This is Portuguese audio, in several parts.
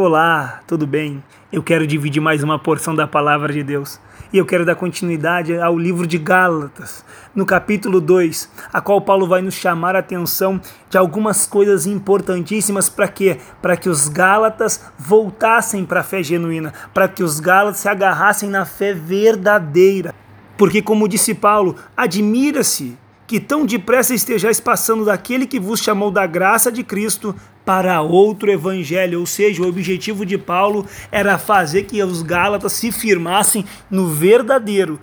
Olá, tudo bem? Eu quero dividir mais uma porção da palavra de Deus. E eu quero dar continuidade ao livro de Gálatas, no capítulo 2, a qual Paulo vai nos chamar a atenção de algumas coisas importantíssimas para quê? Para que os Gálatas voltassem para a fé genuína, para que os Gálatas se agarrassem na fé verdadeira. Porque, como disse Paulo, admira-se que tão depressa estejais passando daquele que vos chamou da graça de Cristo para outro evangelho, ou seja, o objetivo de Paulo era fazer que os Gálatas se firmassem no verdadeiro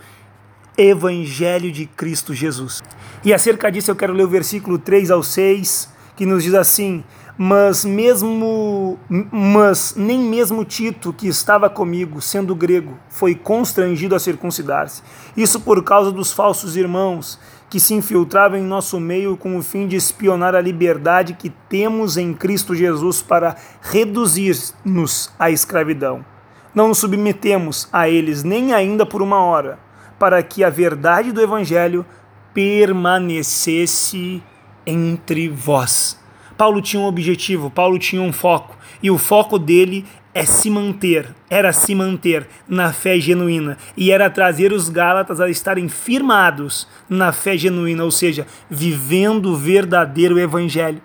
evangelho de Cristo Jesus. E acerca disso eu quero ler o versículo 3 ao 6, que nos diz assim: mas mesmo mas nem mesmo Tito, que estava comigo, sendo grego, foi constrangido a circuncidar-se. Isso por causa dos falsos irmãos que se infiltravam em nosso meio com o fim de espionar a liberdade que temos em Cristo Jesus para reduzir-nos à escravidão. Não nos submetemos a eles nem ainda por uma hora, para que a verdade do Evangelho permanecesse entre vós. Paulo tinha um objetivo, Paulo tinha um foco, e o foco dele é se manter, era se manter na fé genuína e era trazer os Gálatas a estarem firmados na fé genuína, ou seja, vivendo o verdadeiro evangelho.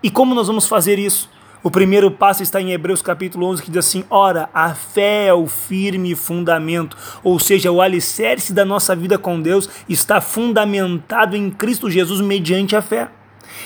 E como nós vamos fazer isso? O primeiro passo está em Hebreus capítulo 11, que diz assim: Ora, a fé é o firme fundamento, ou seja, o alicerce da nossa vida com Deus está fundamentado em Cristo Jesus mediante a fé.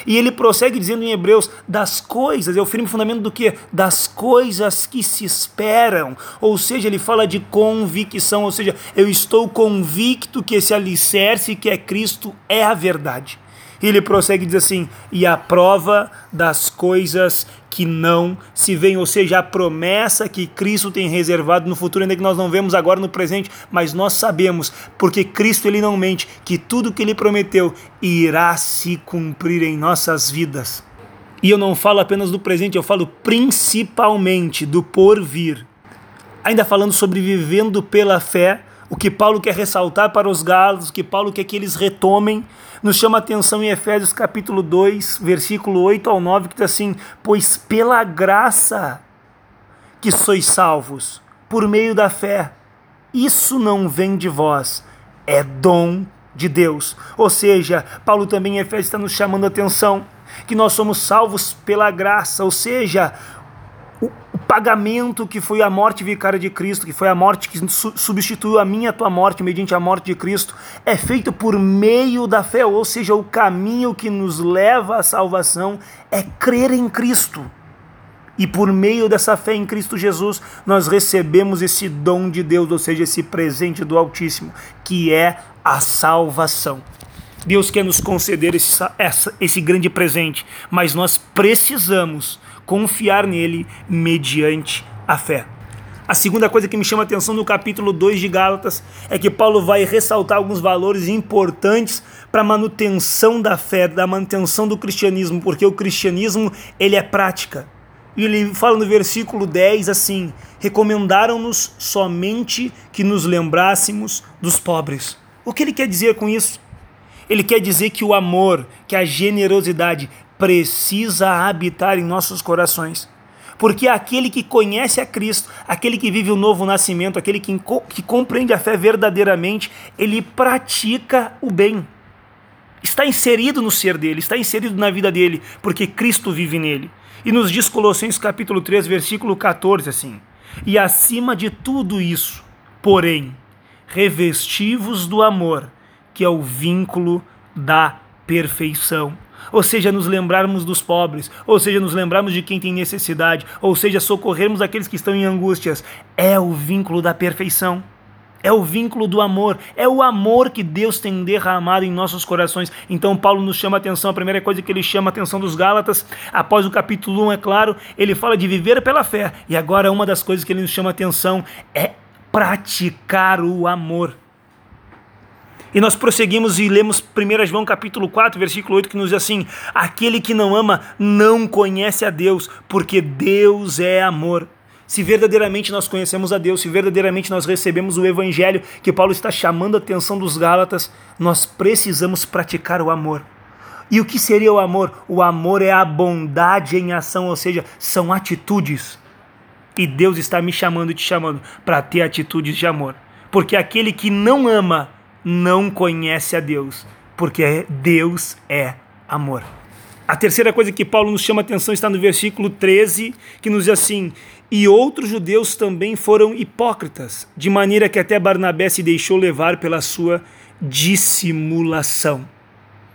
E ele prossegue dizendo em Hebreus das coisas, é o firme fundamento do que? Das coisas que se esperam. Ou seja, ele fala de convicção, ou seja, eu estou convicto que esse alicerce que é Cristo é a verdade. E ele prossegue e diz assim: e a prova das coisas que não se veem, ou seja, a promessa que Cristo tem reservado no futuro, ainda que nós não vemos agora no presente, mas nós sabemos, porque Cristo ele não mente, que tudo que ele prometeu irá se cumprir em nossas vidas. E eu não falo apenas do presente, eu falo principalmente do porvir. Ainda falando sobre vivendo pela fé, o que Paulo quer ressaltar para os galos, o que Paulo quer que eles retomem, nos chama a atenção em Efésios capítulo 2, versículo 8 ao 9, que diz assim: Pois pela graça que sois salvos, por meio da fé, isso não vem de vós, é dom de Deus. Ou seja, Paulo também em Efésios está nos chamando a atenção que nós somos salvos pela graça, ou seja, o pagamento que foi a morte vicária de Cristo, que foi a morte que substituiu a minha e a tua morte mediante a morte de Cristo, é feito por meio da fé, ou seja, o caminho que nos leva à salvação é crer em Cristo. E por meio dessa fé em Cristo Jesus, nós recebemos esse dom de Deus, ou seja, esse presente do Altíssimo, que é a salvação. Deus quer nos conceder esse, essa, esse grande presente, mas nós precisamos confiar nele mediante a fé. A segunda coisa que me chama a atenção no capítulo 2 de Gálatas é que Paulo vai ressaltar alguns valores importantes para a manutenção da fé, da manutenção do cristianismo, porque o cristianismo ele é prática. E ele fala no versículo 10 assim: recomendaram-nos somente que nos lembrássemos dos pobres. O que ele quer dizer com isso? Ele quer dizer que o amor, que a generosidade precisa habitar em nossos corações. Porque aquele que conhece a Cristo, aquele que vive o novo nascimento, aquele que, que compreende a fé verdadeiramente, ele pratica o bem. Está inserido no ser dele, está inserido na vida dele, porque Cristo vive nele. E nos diz Colossenses capítulo 3, versículo 14 assim: E acima de tudo isso, porém, revestivos do amor, que é o vínculo da perfeição ou seja, nos lembrarmos dos pobres, ou seja, nos lembrarmos de quem tem necessidade, ou seja, socorrermos aqueles que estão em angústias, é o vínculo da perfeição. É o vínculo do amor, é o amor que Deus tem derramado em nossos corações. Então, Paulo nos chama a atenção. A primeira coisa que ele chama a atenção dos Gálatas, após o capítulo 1, é claro, ele fala de viver pela fé. E agora, uma das coisas que ele nos chama a atenção é praticar o amor. E nós prosseguimos e lemos 1 João capítulo 4, versículo 8, que nos diz assim: Aquele que não ama não conhece a Deus, porque Deus é amor. Se verdadeiramente nós conhecemos a Deus, se verdadeiramente nós recebemos o evangelho que Paulo está chamando a atenção dos Gálatas, nós precisamos praticar o amor. E o que seria o amor? O amor é a bondade em ação, ou seja, são atitudes. E Deus está me chamando e te chamando para ter atitudes de amor. Porque aquele que não ama não conhece a Deus, porque Deus é amor. A terceira coisa que Paulo nos chama a atenção está no versículo 13, que nos diz assim: E outros judeus também foram hipócritas, de maneira que até Barnabé se deixou levar pela sua dissimulação.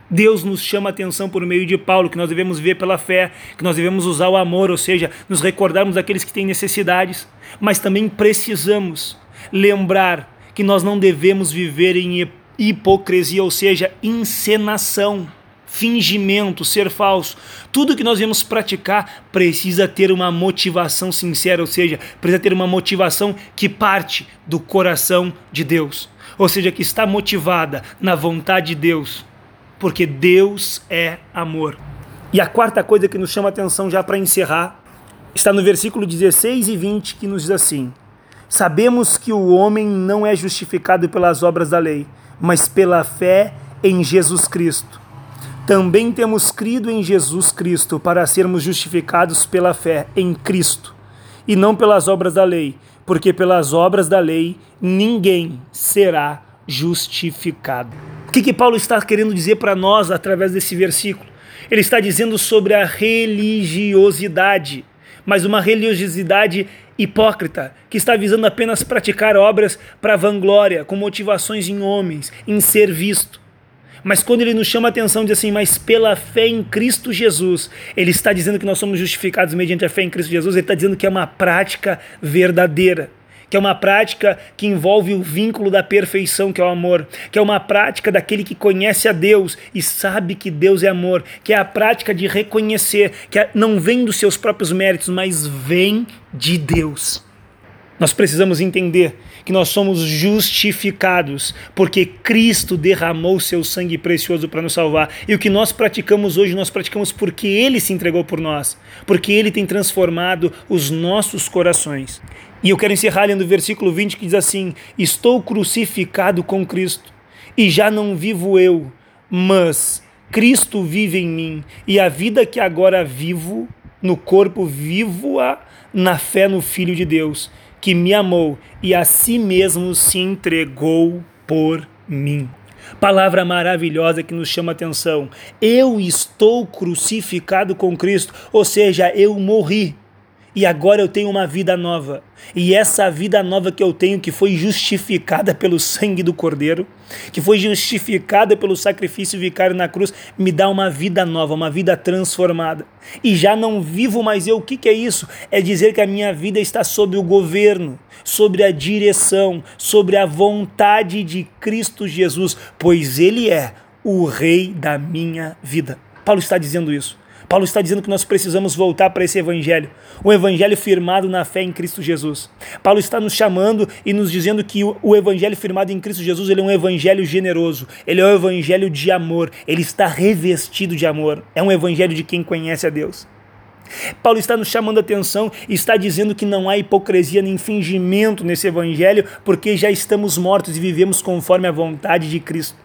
Deus nos chama a atenção por meio de Paulo, que nós devemos ver pela fé, que nós devemos usar o amor, ou seja, nos recordarmos daqueles que têm necessidades, mas também precisamos lembrar que nós não devemos viver em hipocrisia, ou seja, encenação, fingimento, ser falso. Tudo que nós vamos praticar precisa ter uma motivação sincera, ou seja, precisa ter uma motivação que parte do coração de Deus, ou seja, que está motivada na vontade de Deus porque Deus é amor. E a quarta coisa que nos chama a atenção já para encerrar está no versículo 16 e 20 que nos diz assim: Sabemos que o homem não é justificado pelas obras da lei, mas pela fé em Jesus Cristo. Também temos crido em Jesus Cristo para sermos justificados pela fé em Cristo, e não pelas obras da lei, porque pelas obras da lei ninguém será justificado. O que, que Paulo está querendo dizer para nós através desse versículo? Ele está dizendo sobre a religiosidade, mas uma religiosidade hipócrita, que está visando apenas praticar obras para vanglória, com motivações em homens, em ser visto. Mas quando ele nos chama a atenção, diz assim, mas pela fé em Cristo Jesus, ele está dizendo que nós somos justificados mediante a fé em Cristo Jesus, ele está dizendo que é uma prática verdadeira que é uma prática que envolve o vínculo da perfeição, que é o amor, que é uma prática daquele que conhece a Deus e sabe que Deus é amor, que é a prática de reconhecer que não vem dos seus próprios méritos, mas vem de Deus. Nós precisamos entender que nós somos justificados porque Cristo derramou seu sangue precioso para nos salvar. E o que nós praticamos hoje, nós praticamos porque Ele se entregou por nós, porque Ele tem transformado os nossos corações. E eu quero encerrar lendo o versículo 20 que diz assim: Estou crucificado com Cristo, e já não vivo eu, mas Cristo vive em mim, e a vida que agora vivo no corpo, vivo-a na fé no Filho de Deus, que me amou e a si mesmo se entregou por mim. Palavra maravilhosa que nos chama atenção. Eu estou crucificado com Cristo, ou seja, eu morri e agora eu tenho uma vida nova. E essa vida nova que eu tenho, que foi justificada pelo sangue do Cordeiro, que foi justificada pelo sacrifício vicário na cruz, me dá uma vida nova, uma vida transformada. E já não vivo mais eu. O que, que é isso? É dizer que a minha vida está sob o governo, sobre a direção, sobre a vontade de Cristo Jesus, pois Ele é o Rei da minha vida. Paulo está dizendo isso. Paulo está dizendo que nós precisamos voltar para esse evangelho, o evangelho firmado na fé em Cristo Jesus. Paulo está nos chamando e nos dizendo que o evangelho firmado em Cristo Jesus, ele é um evangelho generoso, ele é um evangelho de amor, ele está revestido de amor. É um evangelho de quem conhece a Deus. Paulo está nos chamando a atenção e está dizendo que não há hipocrisia nem fingimento nesse evangelho, porque já estamos mortos e vivemos conforme a vontade de Cristo.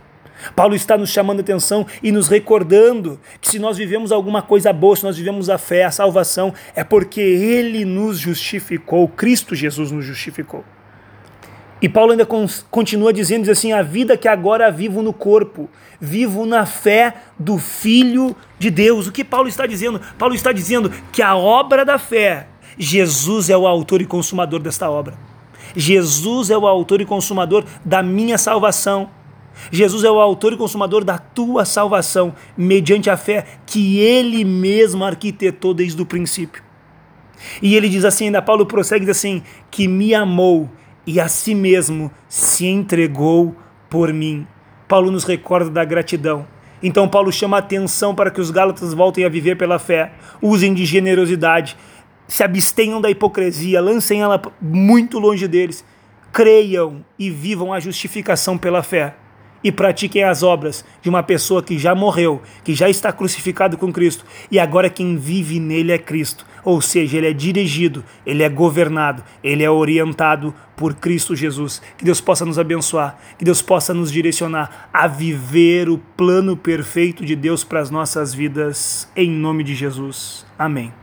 Paulo está nos chamando a atenção e nos recordando que se nós vivemos alguma coisa boa, se nós vivemos a fé, a salvação, é porque Ele nos justificou, Cristo Jesus nos justificou. E Paulo ainda continua dizendo diz assim: a vida que agora vivo no corpo, vivo na fé do Filho de Deus. O que Paulo está dizendo? Paulo está dizendo que a obra da fé, Jesus é o autor e consumador desta obra. Jesus é o autor e consumador da minha salvação. Jesus é o autor e consumador da tua salvação, mediante a fé que ele mesmo arquitetou desde o princípio. E ele diz assim, ainda Paulo prossegue diz assim, que me amou e a si mesmo se entregou por mim. Paulo nos recorda da gratidão. Então Paulo chama a atenção para que os gálatas voltem a viver pela fé, usem de generosidade, se abstenham da hipocrisia, lancem ela muito longe deles, creiam e vivam a justificação pela fé e pratiquem as obras de uma pessoa que já morreu, que já está crucificado com Cristo e agora quem vive nele é Cristo. Ou seja, ele é dirigido, ele é governado, ele é orientado por Cristo Jesus. Que Deus possa nos abençoar, que Deus possa nos direcionar a viver o plano perfeito de Deus para as nossas vidas, em nome de Jesus. Amém.